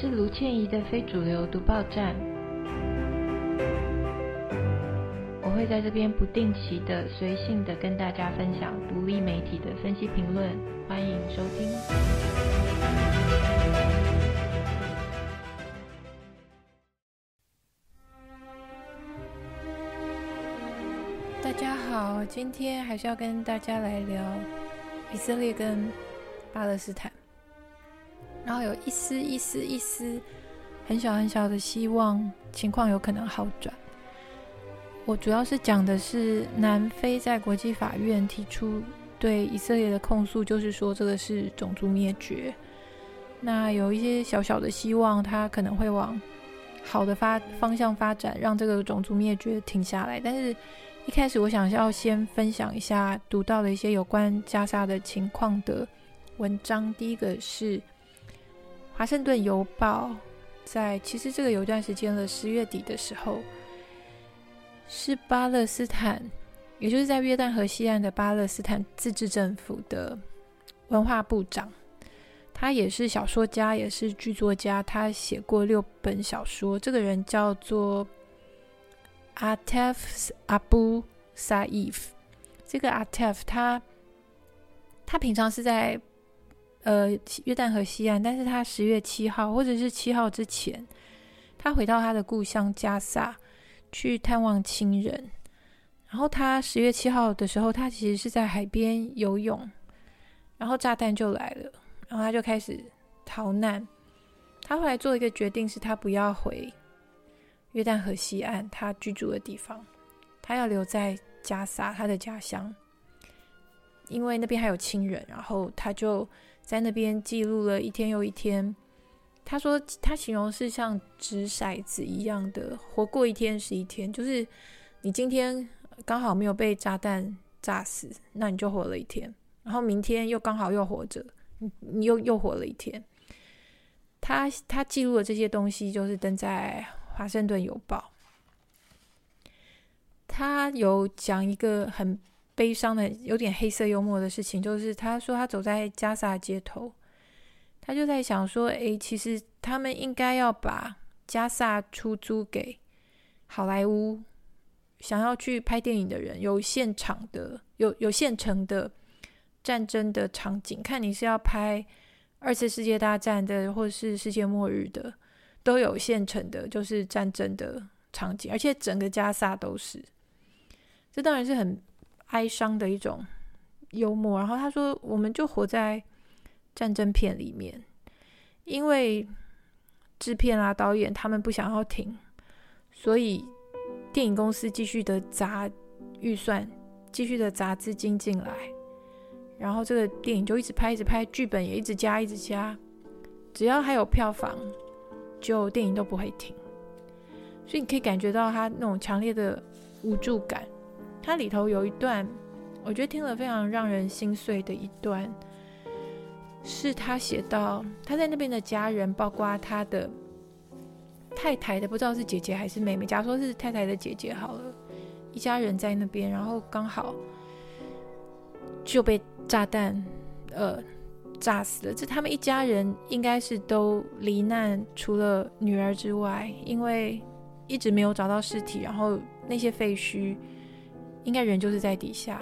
是卢倩怡的非主流读报站，我会在这边不定期的、随性的跟大家分享独立媒体的分析评论，欢迎收听。大家好，今天还是要跟大家来聊以色列跟巴勒斯坦。然后有一丝一丝一丝很小很小的希望，情况有可能好转。我主要是讲的是南非在国际法院提出对以色列的控诉，就是说这个是种族灭绝。那有一些小小的希望，它可能会往好的发方向发展，让这个种族灭绝停下来。但是，一开始我想要先分享一下读到的一些有关加沙的情况的文章。第一个是。华盛顿邮报在其实这个有一段时间了，十月底的时候，是巴勒斯坦，也就是在约旦河西岸的巴勒斯坦自治政府的文化部长，他也是小说家，也是剧作家，他写过六本小说。这个人叫做 Atef Abu Saif。这个 Atef 他他平常是在。呃，约旦河西岸，但是他十月七号或者是七号之前，他回到他的故乡加萨去探望亲人。然后他十月七号的时候，他其实是在海边游泳，然后炸弹就来了，然后他就开始逃难。他后来做一个决定，是他不要回约旦河西岸他居住的地方，他要留在加萨他的家乡，因为那边还有亲人。然后他就。在那边记录了一天又一天。他说，他形容是像掷骰子一样的，活过一天是一天。就是你今天刚好没有被炸弹炸死，那你就活了一天。然后明天又刚好又活着，你又又活了一天。他他记录的这些东西，就是登在《华盛顿邮报》。他有讲一个很。悲伤的、有点黑色幽默的事情，就是他说他走在加萨街头，他就在想说：“诶，其实他们应该要把加萨出租给好莱坞，想要去拍电影的人，有现场的、有有现成的战争的场景。看你是要拍二次世界大战的，或是世界末日的，都有现成的，就是战争的场景，而且整个加萨都是。这当然是很。”哀伤的一种幽默，然后他说：“我们就活在战争片里面，因为制片啊、导演他们不想要停，所以电影公司继续的砸预算，继续的砸资金进来，然后这个电影就一直拍、一直拍，剧本也一直加、一直加，只要还有票房，就电影都不会停。所以你可以感觉到他那种强烈的无助感。”它里头有一段，我觉得听了非常让人心碎的一段，是他写到他在那边的家人，包括他的太太的，不知道是姐姐还是妹妹，假如说是太太的姐姐好了，一家人在那边，然后刚好就被炸弹呃炸死了。这他们一家人应该是都罹难，除了女儿之外，因为一直没有找到尸体，然后那些废墟。应该人就是在底下，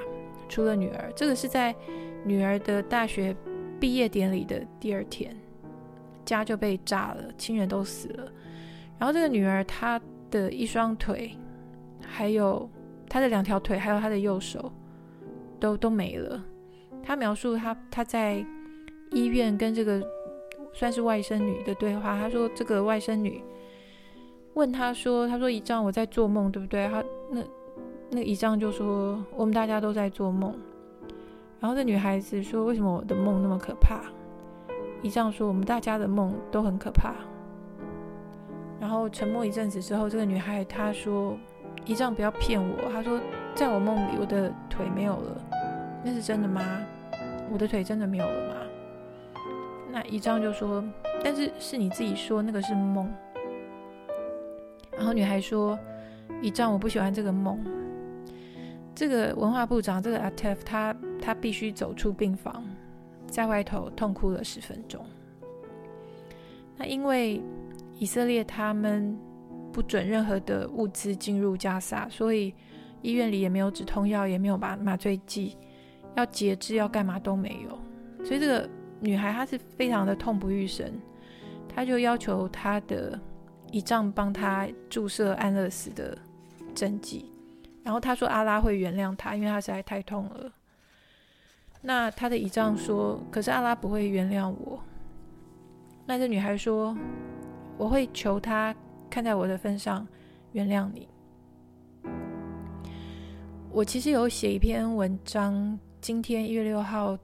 除了女儿。这个是在女儿的大学毕业典礼的第二天，家就被炸了，亲人都死了。然后这个女儿她的一双腿，还有她的两条腿，还有她的右手，都都没了。她描述她她在医院跟这个算是外甥女的对话。她说这个外甥女问她说：“她说姨丈，我在做梦，对不对？”她那。那个姨丈就说：“我们大家都在做梦。”然后这女孩子说：“为什么我的梦那么可怕？”姨丈说：“我们大家的梦都很可怕。”然后沉默一阵子之后，这个女孩她说：“姨丈不要骗我。”她说：“在我梦里，我的腿没有了，那是真的吗？我的腿真的没有了吗？”那姨丈就说：“但是是你自己说那个是梦。”然后女孩说：“姨丈，我不喜欢这个梦。”这个文化部长，这个 Atef，他他必须走出病房，在外头痛哭了十分钟。那因为以色列他们不准任何的物资进入加萨，所以医院里也没有止痛药，也没有麻麻醉剂，要截肢要干嘛都没有。所以这个女孩她是非常的痛不欲生，她就要求她的姨丈帮她注射安乐死的针剂，然后他说阿拉会原谅他，因为他实在太痛了。那他的姨丈说，可是阿拉不会原谅我。那这女孩说：“我会求他看在我的份上原谅你。”我其实有写一篇文章，今天一月六号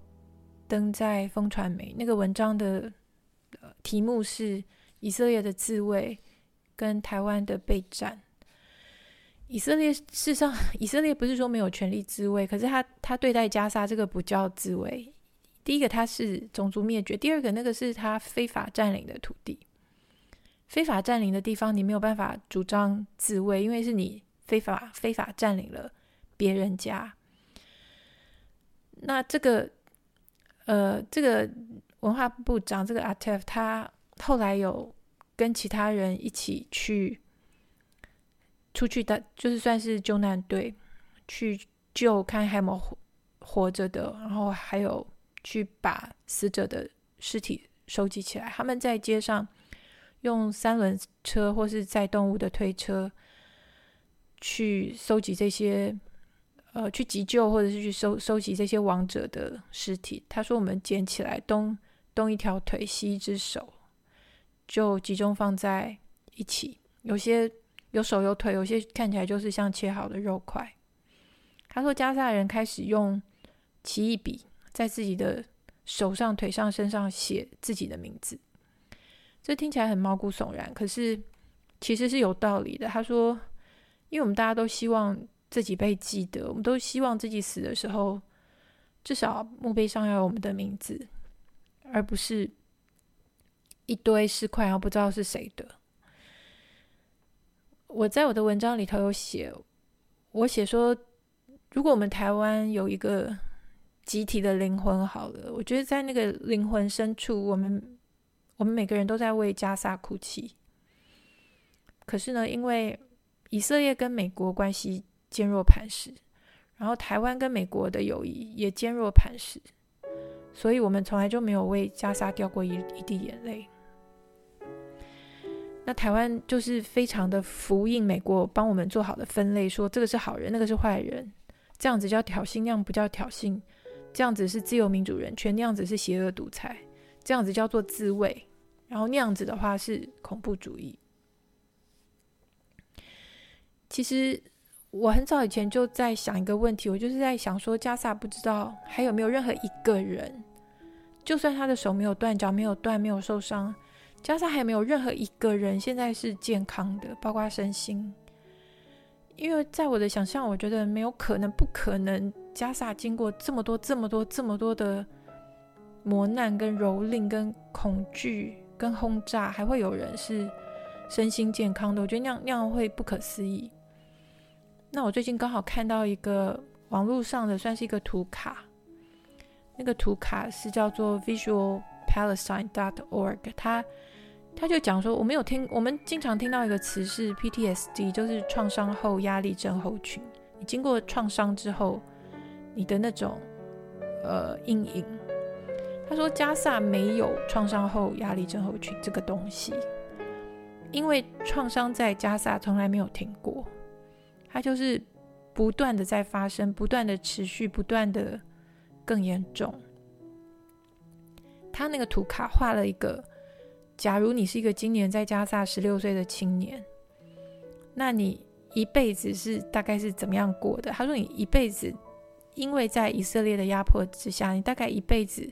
登在风传媒。那个文章的题目是“以色列的自卫跟台湾的备战”。以色列事实上，以色列不是说没有权利自卫，可是他他对待加沙这个不叫自卫。第一个，他是种族灭绝；第二个，那个是他非法占领的土地。非法占领的地方，你没有办法主张自卫，因为是你非法非法占领了别人家。那这个，呃，这个文化部长这个阿特，他后来有跟其他人一起去出去的，就是算是救难队去救，看还有没有活活着的，然后还有。去把死者的尸体收集起来。他们在街上用三轮车或是载动物的推车去收集这些，呃，去急救或者是去收收集这些亡者的尸体。他说：“我们捡起来，东东一条腿，西一只手，就集中放在一起。有些有手有腿，有些看起来就是像切好的肉块。”他说：“加萨人开始用奇异笔。”在自己的手上、腿上、身上写自己的名字，这听起来很毛骨悚然，可是其实是有道理的。他说：“因为我们大家都希望自己被记得，我们都希望自己死的时候，至少墓碑上要有我们的名字，而不是一堆尸块，然后不知道是谁的。”我在我的文章里头有写，我写说，如果我们台湾有一个。集体的灵魂好了，我觉得在那个灵魂深处，我们我们每个人都在为加萨哭泣。可是呢，因为以色列跟美国关系坚若磐石，然后台湾跟美国的友谊也坚若磐石，所以我们从来就没有为加沙掉过一一滴眼泪。那台湾就是非常的服膺美国帮我们做好的分类，说这个是好人，那个是坏人，这样子叫挑衅，那样不叫挑衅。这样子是自由民主人权，那样子是邪恶独裁，这样子叫做自卫，然后那样子的话是恐怖主义。其实我很早以前就在想一个问题，我就是在想说，加萨不知道还有没有任何一个人，就算他的手没有断，脚没有断，没有受伤，加上还没有任何一个人现在是健康的，包括身心。因为在我的想象，我觉得没有可能，不可能。加萨经过这么多、这么多、这么多的磨难、跟蹂躏、跟恐惧、跟轰炸，还会有人是身心健康的？我觉得那样那样会不可思议。那我最近刚好看到一个网络上的，算是一个图卡，那个图卡是叫做 visualpalestine.org，它他就讲说，我们有听，我们经常听到一个词是 PTSD，就是创伤后压力症候群。你经过创伤之后。你的那种呃阴影，他说加萨没有创伤后压力症候群这个东西，因为创伤在加萨从来没有停过，它就是不断的在发生，不断的持续，不断的更严重。他那个图卡画了一个，假如你是一个今年在加萨十六岁的青年，那你一辈子是大概是怎么样过的？他说你一辈子。因为在以色列的压迫之下，你大概一辈子，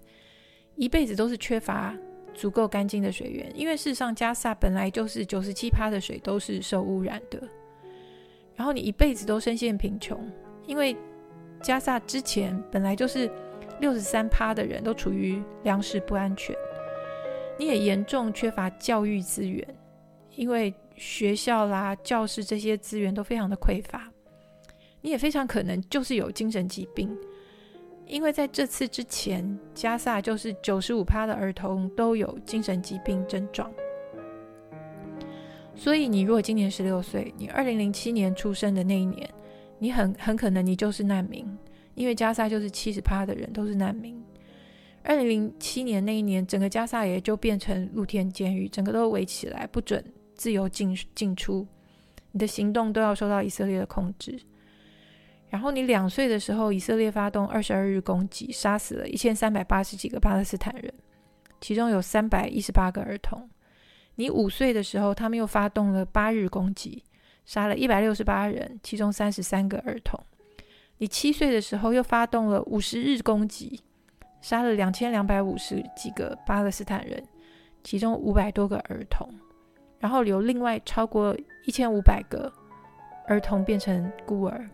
一辈子都是缺乏足够干净的水源。因为事实上，加萨本来就是九十七趴的水都是受污染的。然后你一辈子都深陷贫穷，因为加萨之前本来就是六十三趴的人都处于粮食不安全。你也严重缺乏教育资源，因为学校啦、教室这些资源都非常的匮乏。你也非常可能就是有精神疾病，因为在这次之前，加萨就是九十五趴的儿童都有精神疾病症状。所以，你如果今年十六岁，你二零零七年出生的那一年，你很很可能你就是难民，因为加萨就是七十趴的人都是难民。二零零七年那一年，整个加萨也就变成露天监狱，整个都围起来，不准自由进进出，你的行动都要受到以色列的控制。然后你两岁的时候，以色列发动二十二日攻击，杀死了一千三百八十几个巴勒斯坦人，其中有三百一十八个儿童。你五岁的时候，他们又发动了八日攻击，杀了一百六十八人，其中三十三个儿童。你七岁的时候，又发动了五十日攻击，杀了两千两百五十几个巴勒斯坦人，其中五百多个儿童。然后留另外超过一千五百个儿童变成孤儿。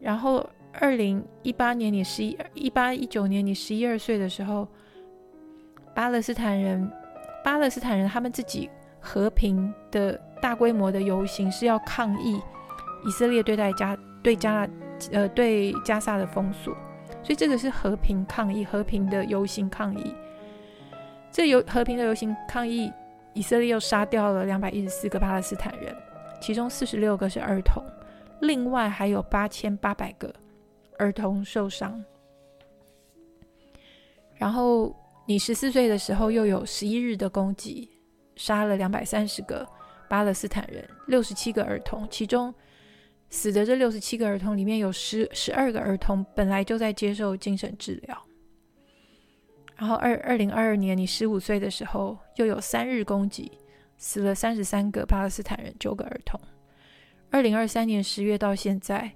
然后二零一八年，你十一一八一九年，你十一二岁的时候，巴勒斯坦人。巴勒斯坦人他们自己和平的大规模的游行是要抗议以色列对待加对加呃对加萨的封锁，所以这个是和平抗议，和平的游行抗议。这游和平的游行抗议，以色列又杀掉了两百一十四个巴勒斯坦人，其中四十六个是儿童，另外还有八千八百个儿童受伤，然后。你十四岁的时候，又有十一日的攻击，杀了两百三十个巴勒斯坦人，六十七个儿童，其中死的这六十七个儿童里面有十十二个儿童本来就在接受精神治疗。然后二二零二二年，你十五岁的时候，又有三日攻击，死了三十三个巴勒斯坦人，九个儿童。二零二三年十月到现在，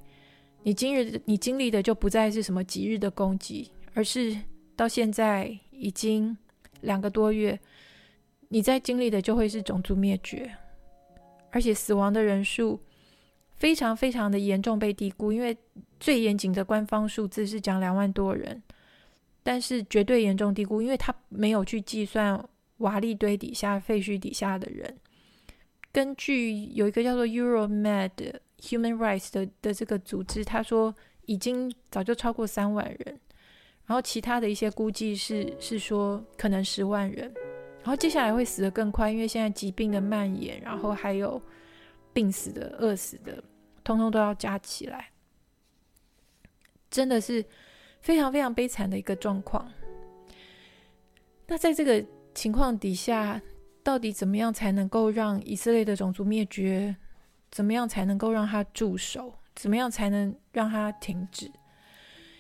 你今日你经历的就不再是什么几日的攻击，而是到现在。已经两个多月，你在经历的就会是种族灭绝，而且死亡的人数非常非常的严重，被低估。因为最严谨的官方数字是讲两万多人，但是绝对严重低估，因为他没有去计算瓦砾堆底下、废墟底下的人。根据有一个叫做 Euromed Human Rights 的的这个组织，他说已经早就超过三万人。然后其他的一些估计是是说可能十万人，然后接下来会死得更快，因为现在疾病的蔓延，然后还有病死的、饿死的，通通都要加起来，真的是非常非常悲惨的一个状况。那在这个情况底下，到底怎么样才能够让以色列的种族灭绝？怎么样才能够让他驻守？怎么样才能让他停止？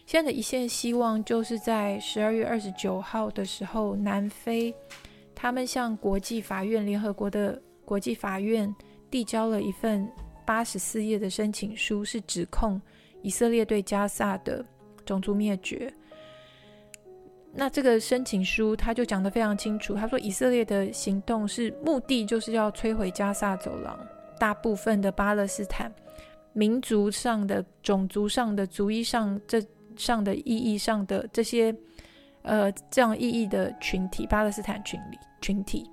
现在的一线希望就是在十二月二十九号的时候，南非他们向国际法院、联合国的国际法院递交了一份八十四页的申请书，是指控以色列对加萨的种族灭绝。那这个申请书他就讲得非常清楚，他说以色列的行动是目的就是要摧毁加萨走廊大部分的巴勒斯坦民族上的、种族上的、族裔上这。上的意义上的这些，呃，这样意义的群体，巴勒斯坦群里群体，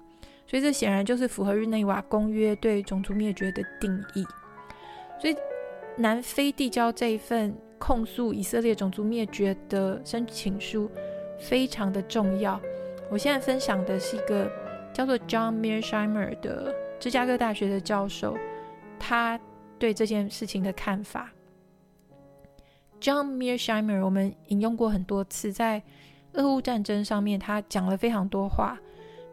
所以这显然就是符合日内瓦公约对种族灭绝的定义。所以南非递交这一份控诉以色列种族灭绝的申请书非常的重要。我现在分享的是一个叫做 John Mearsheimer 的芝加哥大学的教授，他对这件事情的看法。John Mearsheimer，我们引用过很多次，在俄乌战争上面，他讲了非常多话。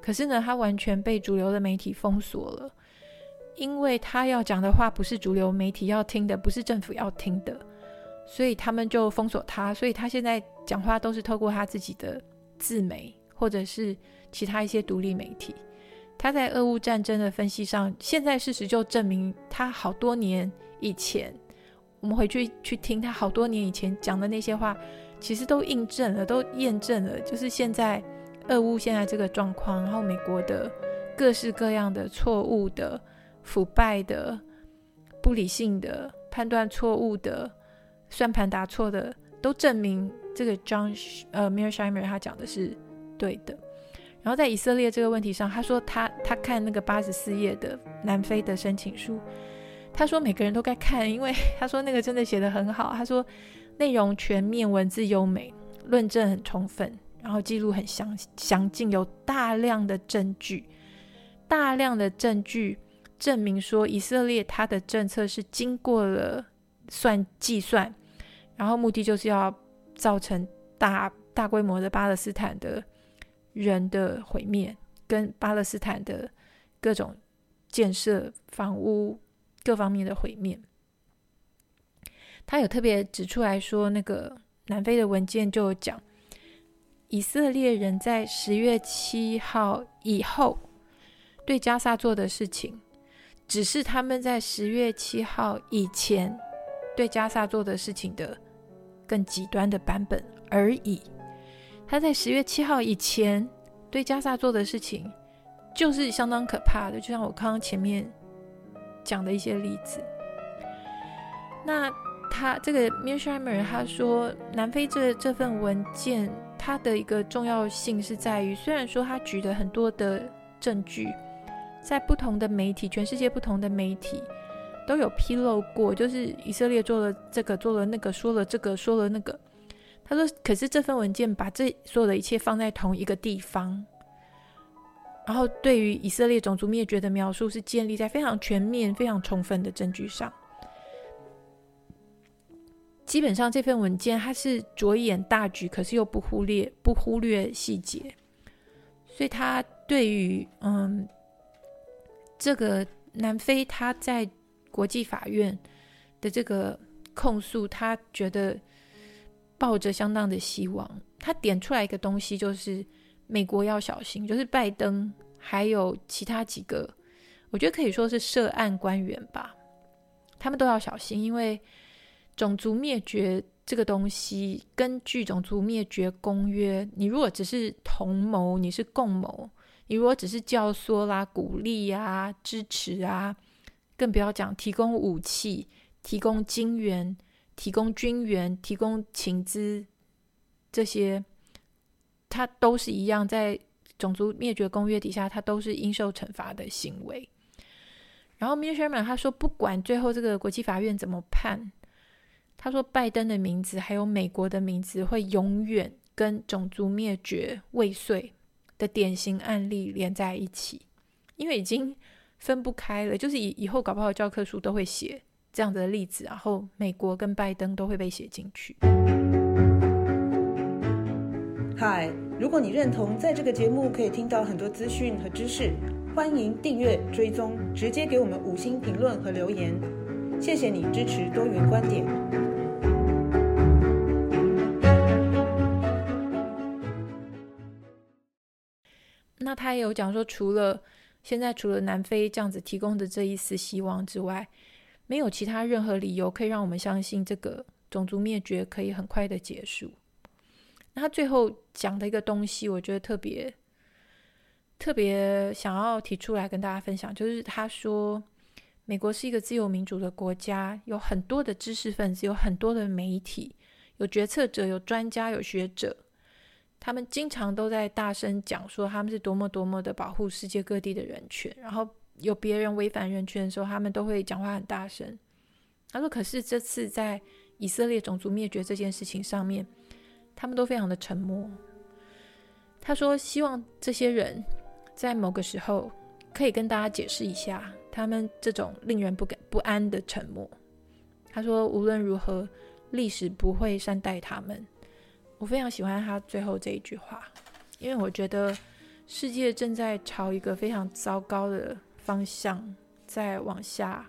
可是呢，他完全被主流的媒体封锁了，因为他要讲的话不是主流媒体要听的，不是政府要听的，所以他们就封锁他。所以他现在讲话都是透过他自己的自媒，或者是其他一些独立媒体。他在俄乌战争的分析上，现在事实就证明他好多年以前。我们回去去听他好多年以前讲的那些话，其实都印证了，都验证了，就是现在俄乌现在这个状况，然后美国的各式各样的错误的、腐败的、不理性的判断、错误的算盘打错的，都证明这个 John 呃 Mershimer 他讲的是对的。然后在以色列这个问题上，他说他他看那个八十四页的南非的申请书。他说每个人都该看，因为他说那个真的写得很好。他说内容全面，文字优美，论证很充分，然后记录很详详尽，有大量的证据，大量的证据证明说，以色列他的政策是经过了算计算，然后目的就是要造成大大规模的巴勒斯坦的人的毁灭，跟巴勒斯坦的各种建设、房屋各方面的毁灭。他有特别指出来说，那个南非的文件就讲，以色列人在十月七号以后对加萨做的事情，只是他们在十月七号以前对加萨做的事情的更极端的版本而已。他在十月七号以前对加萨做的事情，就是相当可怕的，就像我刚刚前面讲的一些例子。那。他这个 Mearsheimer 他说，南非这这份文件，它的一个重要性是在于，虽然说他举了很多的证据，在不同的媒体，全世界不同的媒体都有披露过，就是以色列做了这个，做了那个，说了这个，说了那个。他说，可是这份文件把这所有的一切放在同一个地方，然后对于以色列种族灭绝的描述是建立在非常全面、非常充分的证据上。基本上这份文件它是着眼大局，可是又不忽略不忽略细节，所以他对于嗯这个南非他在国际法院的这个控诉，他觉得抱着相当的希望。他点出来一个东西，就是美国要小心，就是拜登还有其他几个，我觉得可以说是涉案官员吧，他们都要小心，因为。种族灭绝这个东西，根据种族灭绝公约，你如果只是同谋，你是共谋，你如果只是教唆啦、鼓励啊、支持啊，更不要讲提供武器、提供金援、提供军援、提供情资这些，它都是一样，在种族灭绝公约底下，它都是应受惩罚的行为。然后 Mearsheimer 他说，不管最后这个国际法院怎么判。他说：“拜登的名字还有美国的名字会永远跟种族灭绝未遂的典型案例连在一起，因为已经分不开了。就是以以后搞不好教科书都会写这样的例子，然后美国跟拜登都会被写进去。”嗨，如果你认同在这个节目可以听到很多资讯和知识，欢迎订阅追踪，直接给我们五星评论和留言。谢谢你支持多元观点。那他也有讲说，除了现在除了南非这样子提供的这一丝希望之外，没有其他任何理由可以让我们相信这个种族灭绝可以很快的结束。那他最后讲的一个东西，我觉得特别特别想要提出来跟大家分享，就是他说。美国是一个自由民主的国家，有很多的知识分子，有很多的媒体，有决策者，有专家，有学者，他们经常都在大声讲说他们是多么多么的保护世界各地的人权。然后有别人违反人权的时候，他们都会讲话很大声。他说：“可是这次在以色列种族灭绝这件事情上面，他们都非常的沉默。”他说：“希望这些人在某个时候可以跟大家解释一下。”他们这种令人不敢不安的沉默，他说：“无论如何，历史不会善待他们。”我非常喜欢他最后这一句话，因为我觉得世界正在朝一个非常糟糕的方向在往下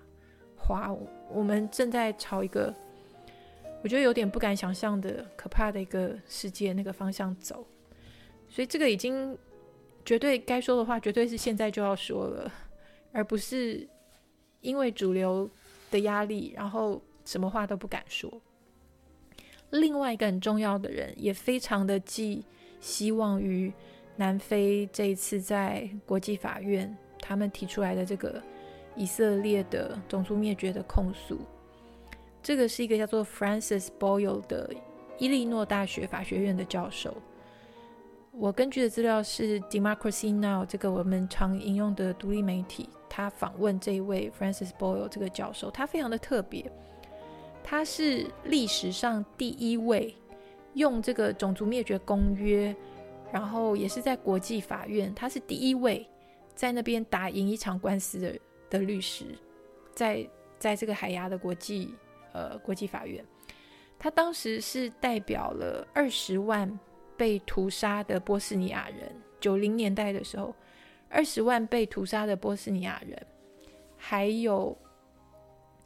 滑，我们正在朝一个我觉得有点不敢想象的可怕的一个世界那个方向走。所以这个已经绝对该说的话，绝对是现在就要说了。而不是因为主流的压力，然后什么话都不敢说。另外一个很重要的人，也非常的寄希望于南非这一次在国际法院他们提出来的这个以色列的种族灭绝的控诉。这个是一个叫做 Francis Boyle 的伊利诺大学法学院的教授。我根据的资料是 Democracy Now 这个我们常引用的独立媒体。他访问这一位 Francis Boyle 这个教授，他非常的特别，他是历史上第一位用这个种族灭绝公约，然后也是在国际法院，他是第一位在那边打赢一场官司的的律师，在在这个海牙的国际呃国际法院，他当时是代表了二十万被屠杀的波斯尼亚人。九零年代的时候，二十万被屠杀的波斯尼亚人，还有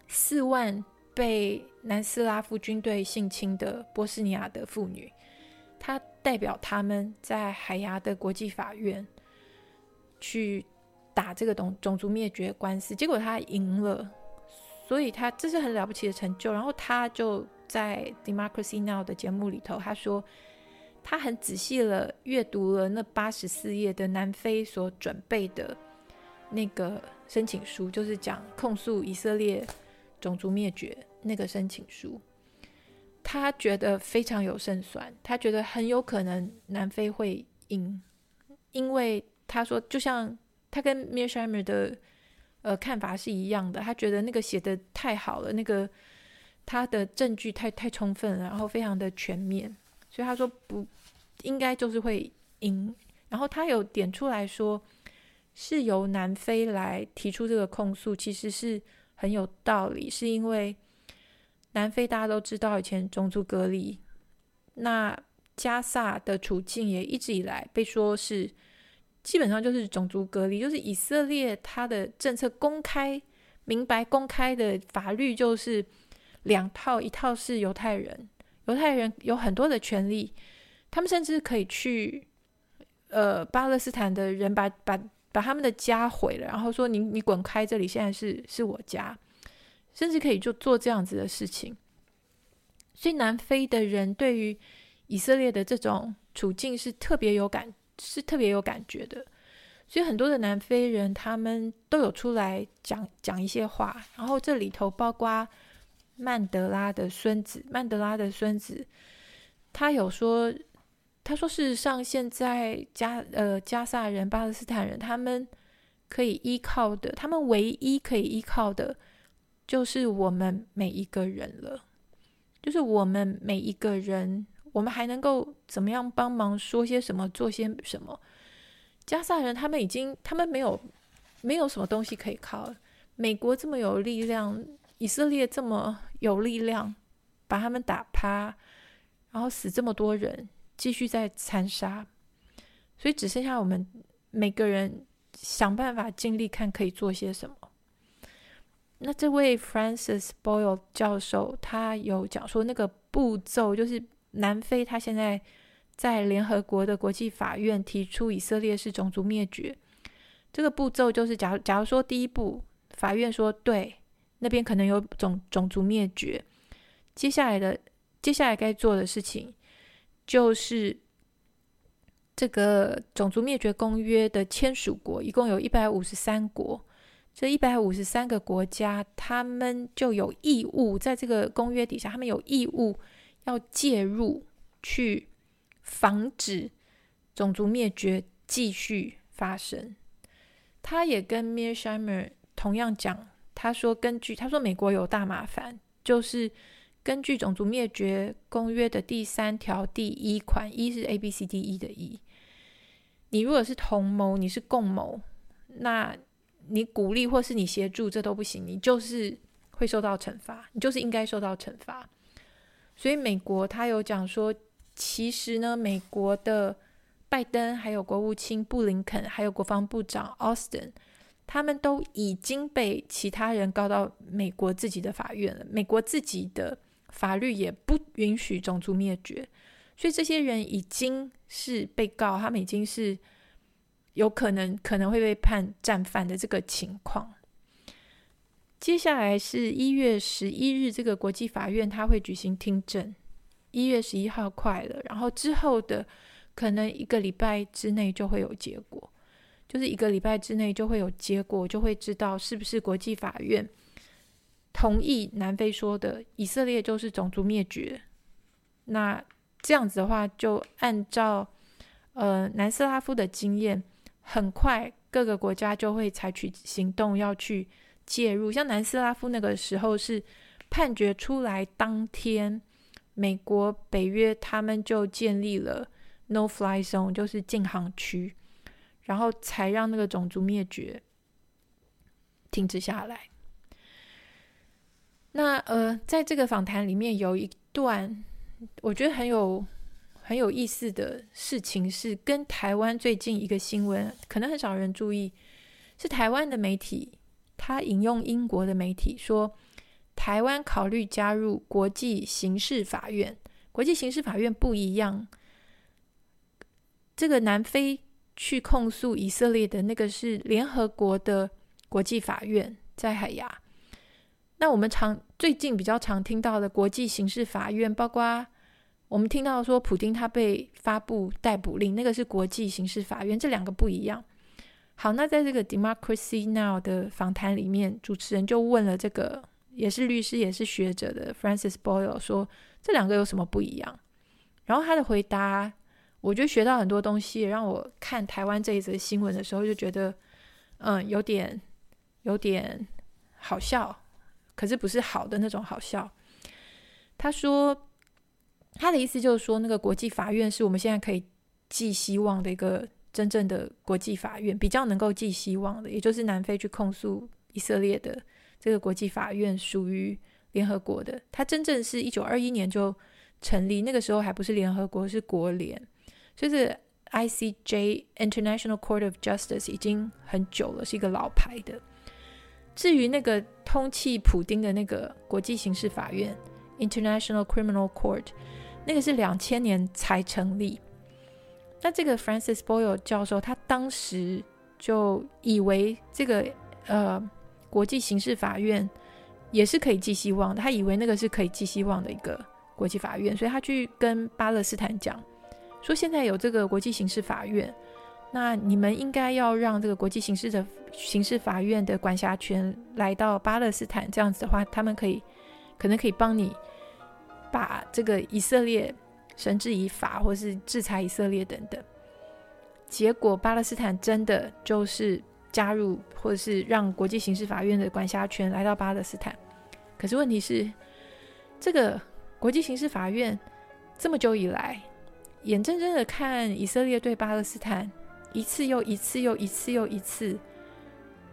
四万被南斯拉夫军队性侵的波斯尼亚的妇女，他代表他们在海牙的国际法院。去打这个种种族灭绝官司，结果他赢了，所以他这是很了不起的成就。然后他就在《Democracy Now》的节目里头，他说他很仔细了阅读了那八十四页的南非所准备的那个申请书，就是讲控诉以色列种族灭绝那个申请书。他觉得非常有胜算，他觉得很有可能南非会赢，因为。他说，就像他跟 Mearsheimer 的呃看法是一样的，他觉得那个写的太好了，那个他的证据太太充分了，然后非常的全面，所以他说不应该就是会赢。然后他有点出来说，是由南非来提出这个控诉，其实是很有道理，是因为南非大家都知道以前种族隔离，那加萨的处境也一直以来被说是。基本上就是种族隔离，就是以色列他的政策公开、明白、公开的法律就是两套，一套是犹太人，犹太人有很多的权利，他们甚至可以去呃巴勒斯坦的人把把把他们的家毁了，然后说你你滚开这里，现在是是我家，甚至可以就做这样子的事情。所以南非的人对于以色列的这种处境是特别有感。是特别有感觉的，所以很多的南非人他们都有出来讲讲一些话，然后这里头包括曼德拉的孙子，曼德拉的孙子，他有说，他说事实上现在加呃加萨人、巴勒斯坦人他们可以依靠的，他们唯一可以依靠的，就是我们每一个人了，就是我们每一个人。我们还能够怎么样帮忙？说些什么？做些什么？加萨人他们已经，他们没有没有什么东西可以靠。美国这么有力量，以色列这么有力量，把他们打趴，然后死这么多人，继续在残杀，所以只剩下我们每个人想办法尽力看可以做些什么。那这位 Francis Boyle 教授他有讲说，那个步骤就是。南非他现在在联合国的国际法院提出以色列是种族灭绝，这个步骤就是假假如说第一步法院说对，那边可能有种种族灭绝，接下来的接下来该做的事情就是这个种族灭绝公约的签署国一共有一百五十三国，这一百五十三个国家他们就有义务在这个公约底下，他们有义务。要介入去防止种族灭绝继续发生。他也跟 Mearsheimer 同样讲，他说根据他说美国有大麻烦，就是根据种族灭绝公约的第三条第一款，一是 A B C D E 的 E，你如果是同谋，你是共谋，那你鼓励或是你协助这都不行，你就是会受到惩罚，你就是应该受到惩罚。所以美国他有讲说，其实呢，美国的拜登、还有国务卿布林肯、还有国防部长奥斯汀，他们都已经被其他人告到美国自己的法院了。美国自己的法律也不允许种族灭绝，所以这些人已经是被告，他们已经是有可能可能会被判战犯的这个情况。接下来是一月十一日，这个国际法院他会举行听证。一月十一号快了，然后之后的可能一个礼拜之内就会有结果，就是一个礼拜之内就会有结果，就会知道是不是国际法院同意南非说的以色列就是种族灭绝。那这样子的话，就按照呃南斯拉夫的经验，很快各个国家就会采取行动要去。介入，像南斯拉夫那个时候是判决出来当天，美国北约他们就建立了 No Fly Zone，就是禁航区。然后才让那个种族灭绝停止下来。那呃，在这个访谈里面有一段，我觉得很有很有意思的事情，是跟台湾最近一个新闻，可能很少人注意，是台湾的媒体，他引用英国的媒体说，台湾考虑加入国际刑事法院。国际刑事法院不一样，这个南非去控诉以色列的那个是联合国的国际法院，在海牙。那我们常最近比较常听到的国际刑事法院，包括我们听到说普丁他被发布逮捕令，那个是国际刑事法院，这两个不一样。好，那在这个 Democracy Now 的访谈里面，主持人就问了这个也是律师也是学者的 Francis Boyle 说，这两个有什么不一样？然后他的回答，我就学到很多东西，让我看台湾这一则新闻的时候就觉得，嗯，有点有点好笑。可是不是好的那种好笑。他说，他的意思就是说，那个国际法院是我们现在可以寄希望的一个真正的国际法院，比较能够寄希望的，也就是南非去控诉以色列的这个国际法院属于联合国的。它真正是一九二一年就成立，那个时候还不是联合国，是国联，就是 ICJ International Court of Justice 已经很久了，是一个老牌的。至于那个通缉普丁的那个国际刑事法院 （International Criminal Court），那个是两千年才成立。那这个 Francis Boyle 教授，他当时就以为这个呃国际刑事法院也是可以寄希望的，他以为那个是可以寄希望的一个国际法院，所以他去跟巴勒斯坦讲，说现在有这个国际刑事法院。那你们应该要让这个国际刑事的刑事法院的管辖权来到巴勒斯坦，这样子的话，他们可以可能可以帮你把这个以色列绳之以法，或是制裁以色列等等。结果巴勒斯坦真的就是加入，或者是让国际刑事法院的管辖权来到巴勒斯坦。可是问题是，这个国际刑事法院这么久以来，眼睁睁的看以色列对巴勒斯坦。一次又一次又一次又一次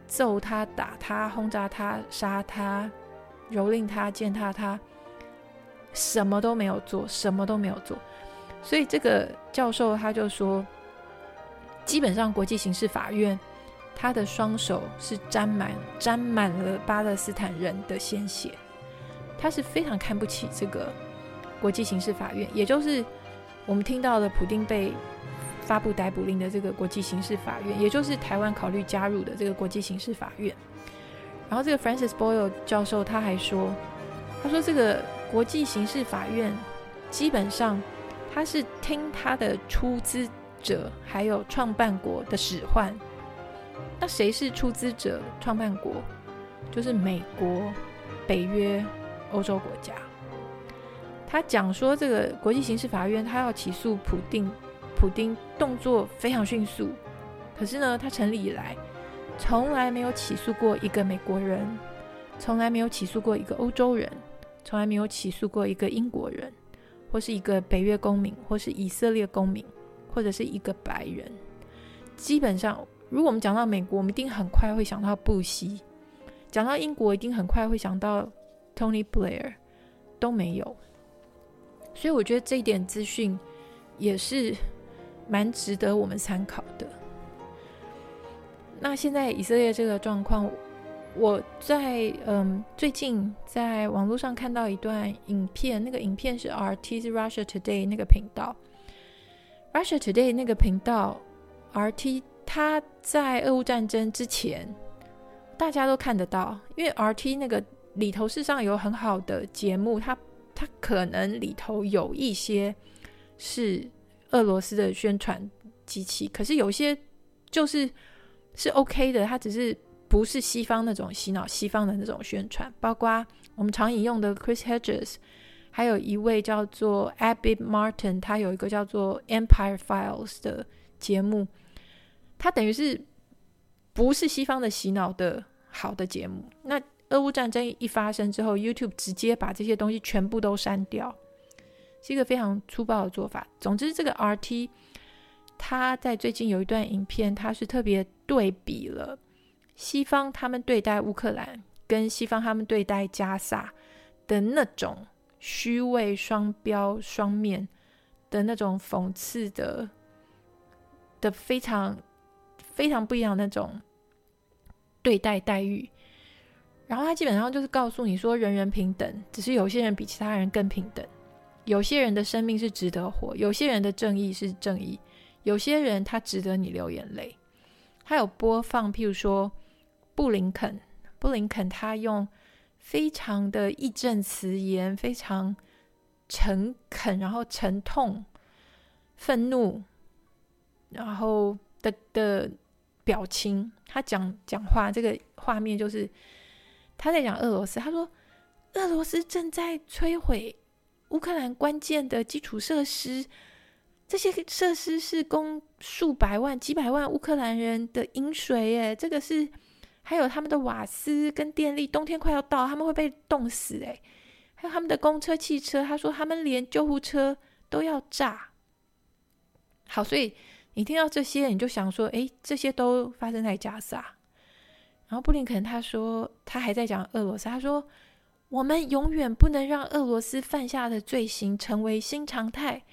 揍他、打他、轰炸他、杀他、蹂躏他、践踏他，什么都没有做，什么都没有做。所以这个教授他就说，基本上国际刑事法院他的双手是沾满沾满了巴勒斯坦人的鲜血，他是非常看不起这个国际刑事法院，也就是我们听到的普丁被。发布逮捕令的这个国际刑事法院，也就是台湾考虑加入的这个国际刑事法院。然后这个 Francis Boyle 教授他还说，他说这个国际刑事法院基本上他是听他的出资者还有创办国的使唤。那谁是出资者、创办国？就是美国、北约、欧洲国家。他讲说，这个国际刑事法院他要起诉普丁。普丁动作非常迅速，可是呢，他成立以来从来没有起诉过一个美国人，从来没有起诉过一个欧洲人，从来没有起诉过一个英国人，或是一个北约公民，或是以色列公民，或者是一个白人。基本上，如果我们讲到美国，我们一定很快会想到布希；讲到英国，一定很快会想到 Tony Blair，都没有。所以，我觉得这一点资讯也是。蛮值得我们参考的。那现在以色列这个状况，我在嗯最近在网络上看到一段影片，那个影片是 RT Russia Today 那个频道，Russia Today 那个频道，RT 他在俄乌战争之前，大家都看得到，因为 RT 那个里头事实上有很好的节目，它它可能里头有一些是。俄罗斯的宣传机器，可是有些就是是 OK 的，它只是不是西方那种洗脑西方的那种宣传，包括我们常引用的 Chris Hedges，还有一位叫做 Abby Martin，他有一个叫做 Empire Files 的节目，它等于是不是西方的洗脑的好的节目。那俄乌战争一发生之后，YouTube 直接把这些东西全部都删掉。是一个非常粗暴的做法。总之，这个 RT 他在最近有一段影片，他是特别对比了西方他们对待乌克兰跟西方他们对待加萨的那种虚伪、双标、双面的那种讽刺的的非常非常不一样的那种对待待遇。然后他基本上就是告诉你说，人人平等，只是有些人比其他人更平等。有些人的生命是值得活，有些人的正义是正义。有些人他值得你流眼泪，还有播放，譬如说布林肯，布林肯他用非常的义正辞严、非常诚恳，然后沉痛、愤怒，然后的的表情，他讲讲话，这个画面就是他在讲俄罗斯，他说俄罗斯正在摧毁乌克兰关键的基础设施。这些设施是供数百万、几百万乌克兰人的饮水，耶，这个是还有他们的瓦斯跟电力，冬天快要到，他们会被冻死，哎，还有他们的公车、汽车，他说他们连救护车都要炸。好，所以你听到这些，你就想说，哎，这些都发生在加沙。然后布林肯他说，他还在讲俄罗斯，他说我们永远不能让俄罗斯犯下的罪行成为新常态。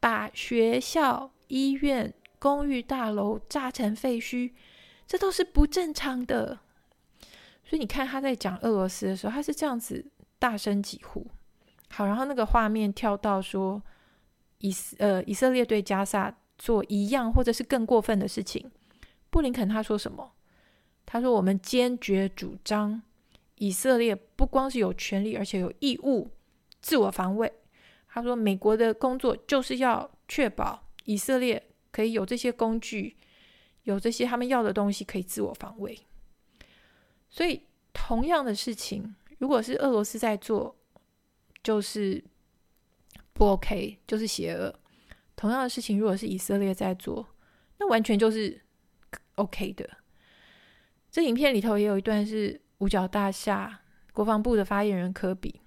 把学校、医院、公寓大楼炸成废墟，这都是不正常的。所以你看他在讲俄罗斯的时候，他是这样子大声疾呼。好，然后那个画面跳到说以色呃以色列对加萨做一样或者是更过分的事情。布林肯他说什么？他说我们坚决主张以色列不光是有权利，而且有义务自我防卫。他说：“美国的工作就是要确保以色列可以有这些工具，有这些他们要的东西，可以自我防卫。所以，同样的事情，如果是俄罗斯在做，就是不 OK，就是邪恶；同样的事情，如果是以色列在做，那完全就是 OK 的。这影片里头也有一段是五角大厦国防部的发言人科比。”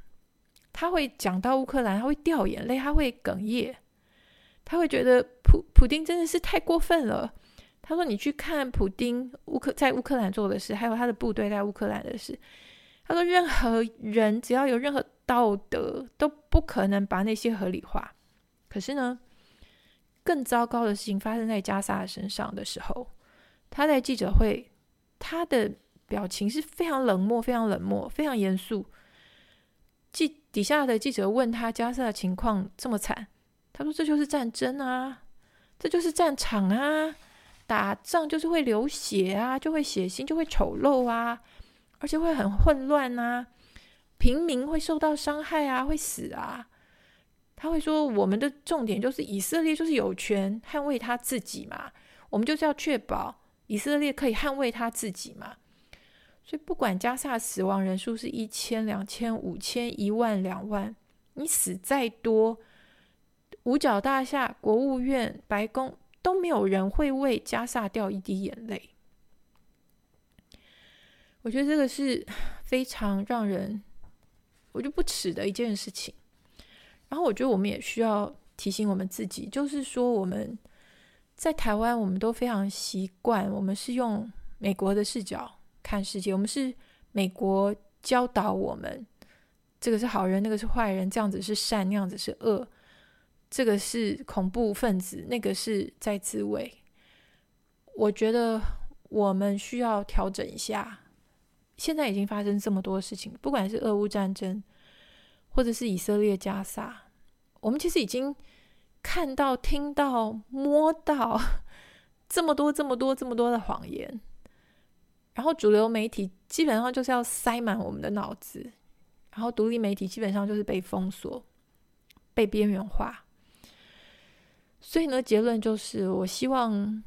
他会讲到乌克兰，他会掉眼泪，他会哽咽，他会觉得普普丁真的是太过分了。他说：“你去看普丁乌克在乌克兰做的事，还有他的部队在乌克兰的事。”他说：“任何人只要有任何道德，都不可能把那些合理化。”可是呢，更糟糕的事情发生在加萨身上的时候，他在记者会，他的表情是非常冷漠、非常冷漠、非常严肃。记底下的记者问他加萨的情况这么惨，他说，这就是战争啊，这就是战场啊，打仗就是会流血啊，就会血腥，就会丑陋啊，而且会很混乱啊，平民会受到伤害啊，会死啊。他会说，我们的重点就是以色列就是有权捍卫他自己嘛，我们就是要确保以色列可以捍卫他自己嘛。所以，不管加萨死亡人数是一千、两千、五千、一万、两万，你死再多，五角大厦、国务院、白宫都没有人会为加萨掉一滴眼泪。我觉得这个是非常让人我就不齿的一件事情。然后，我觉得我们也需要提醒我们自己，就是说我们在台湾，我们都非常习惯，我们是用美国的视角。看世界，我们是美国教导我们，这个是好人，那个是坏人，这样子是善，那样子是恶，这个是恐怖分子，那个是在自卫。我觉得我们需要调整一下。现在已经发生这么多事情，不管是俄乌战争，或者是以色列加萨，我们其实已经看到、听到、摸到这么多、这么多、这么多的谎言。然后主流媒体基本上就是要塞满我们的脑子，然后独立媒体基本上就是被封锁、被边缘化。所以呢，结论就是，我希望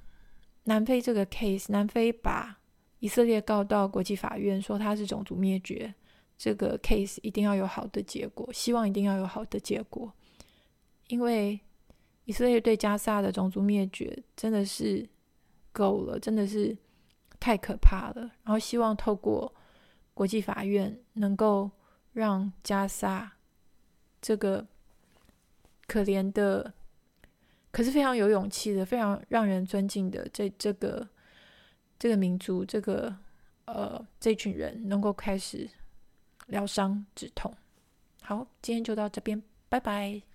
南非这个 case，南非把以色列告到国际法院，说他是种族灭绝，这个 case 一定要有好的结果，希望一定要有好的结果，因为以色列对加萨的种族灭绝真的是够了，真的是。太可怕了，然后希望透过国际法院能够让加萨这个可怜的可是非常有勇气的，非常让人尊敬的这这个这个民族，这个呃这群人能够开始疗伤止痛。好，今天就到这边，拜拜。